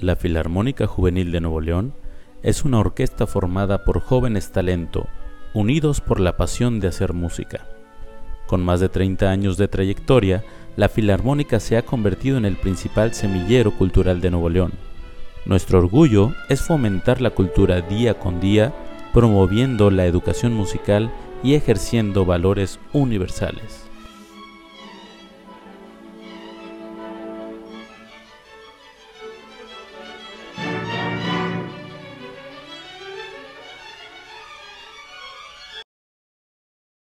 La Filarmónica Juvenil de Nuevo León es una orquesta formada por jóvenes talento, unidos por la pasión de hacer música. Con más de 30 años de trayectoria, la Filarmónica se ha convertido en el principal semillero cultural de Nuevo León. Nuestro orgullo es fomentar la cultura día con día, promoviendo la educación musical y ejerciendo valores universales.